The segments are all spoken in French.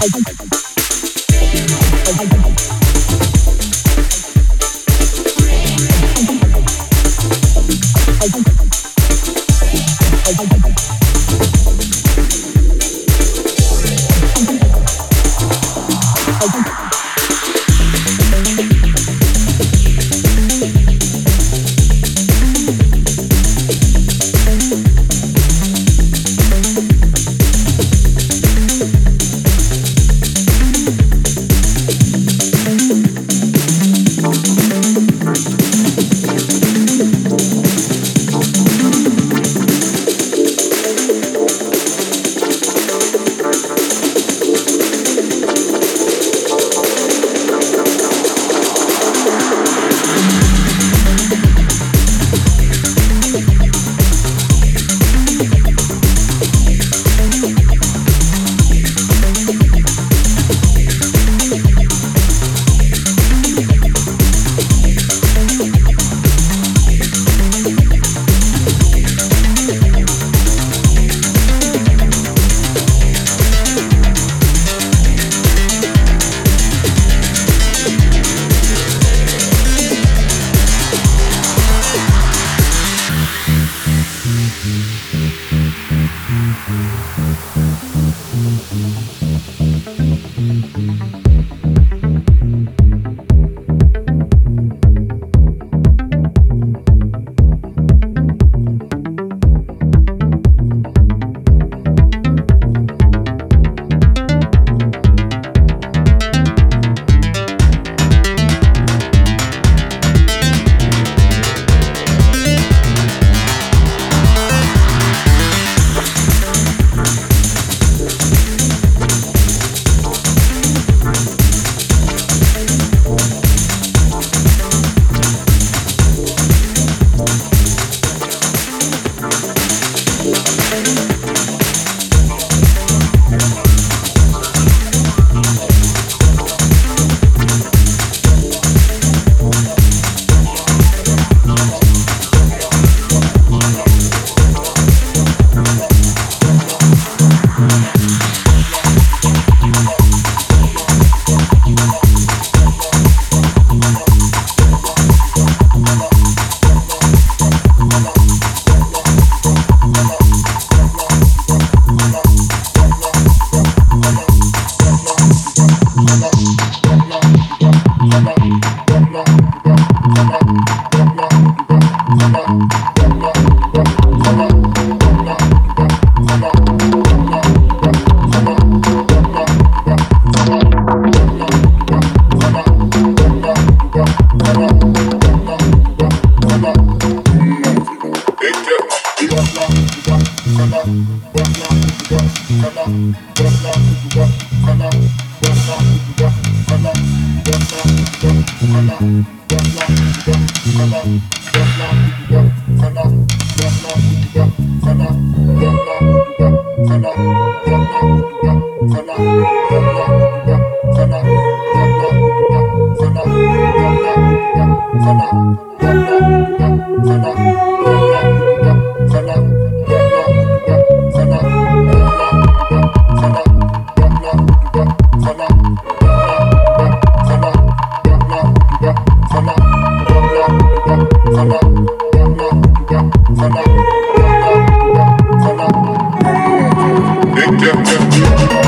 Thank Yeah. down, down.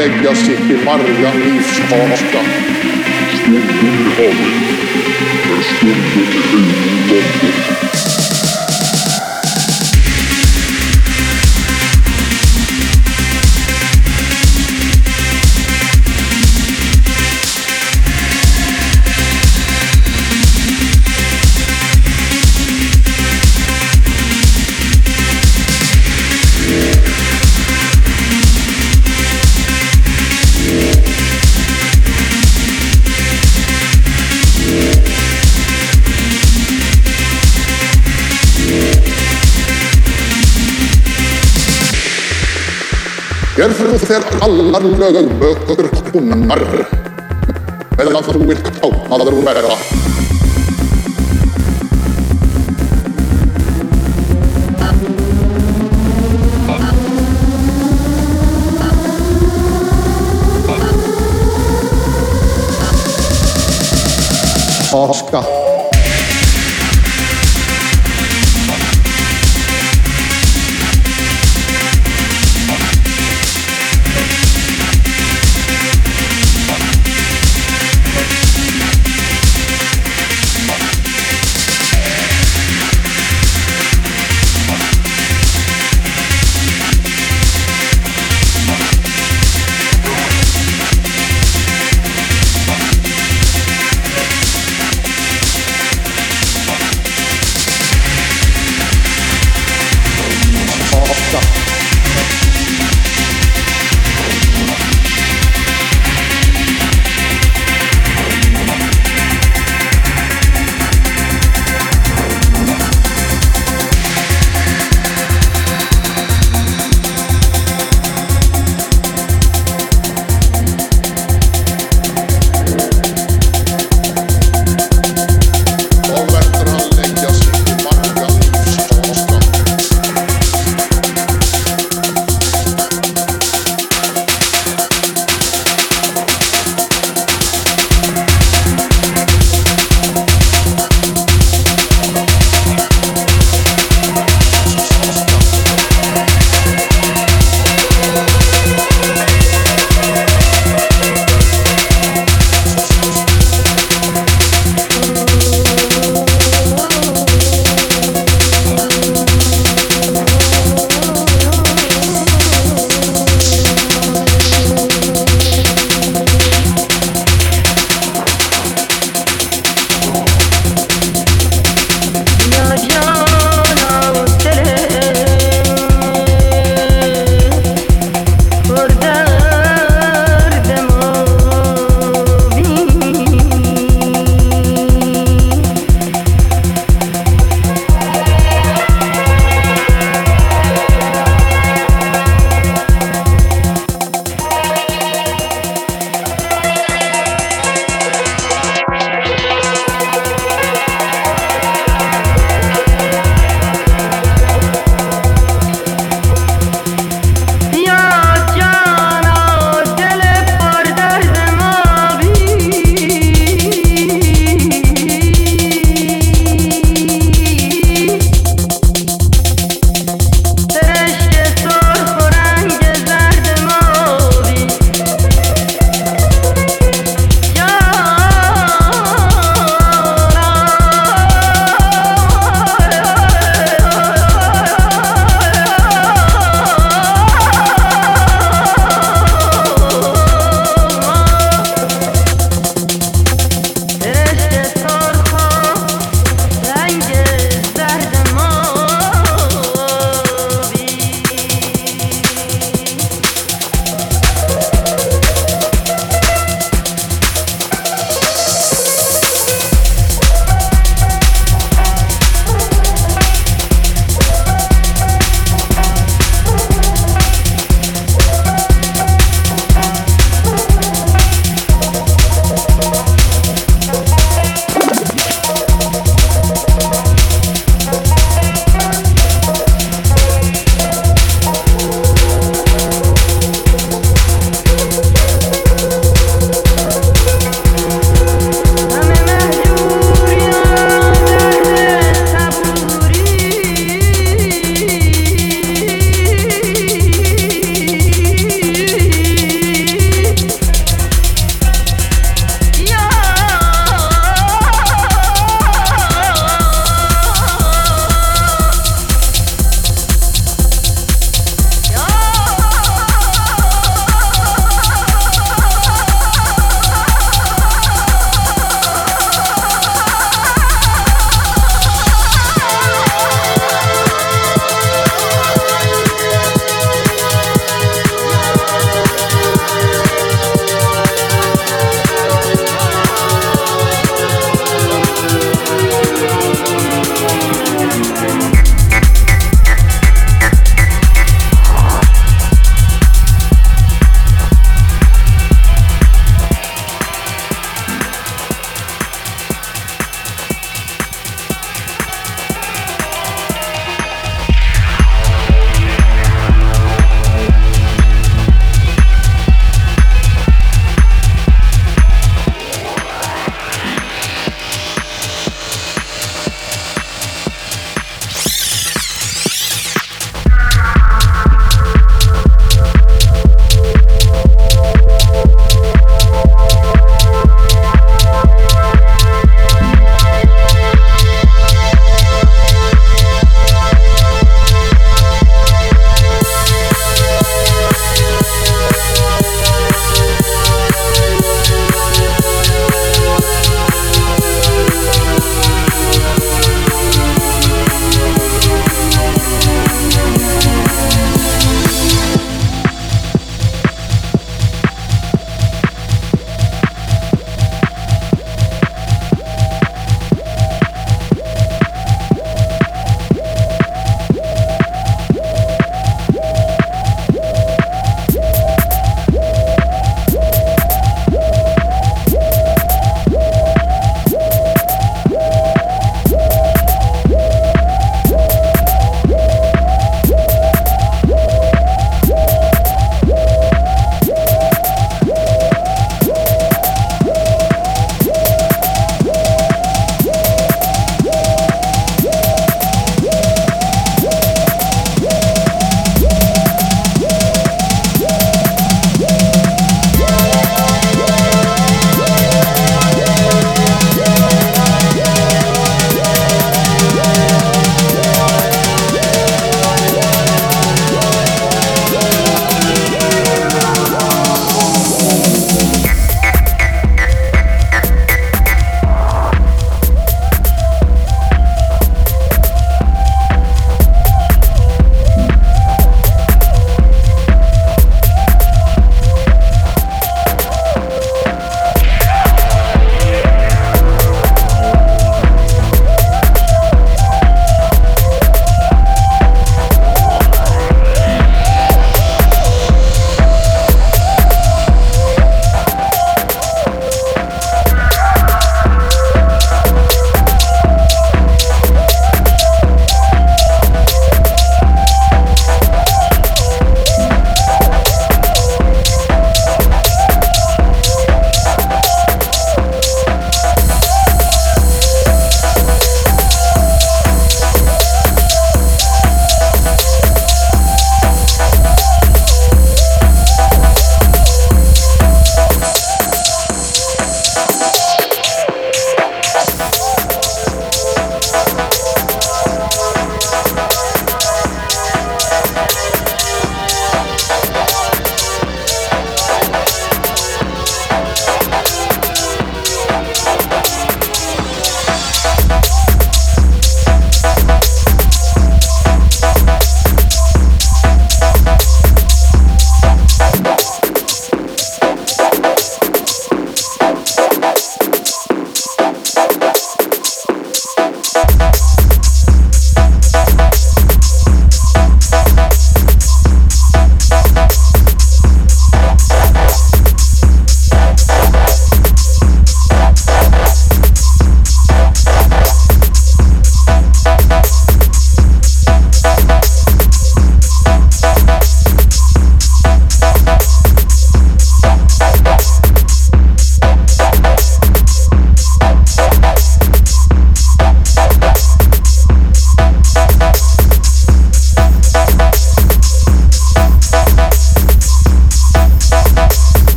Leg Justin Gilmar Hadi birader.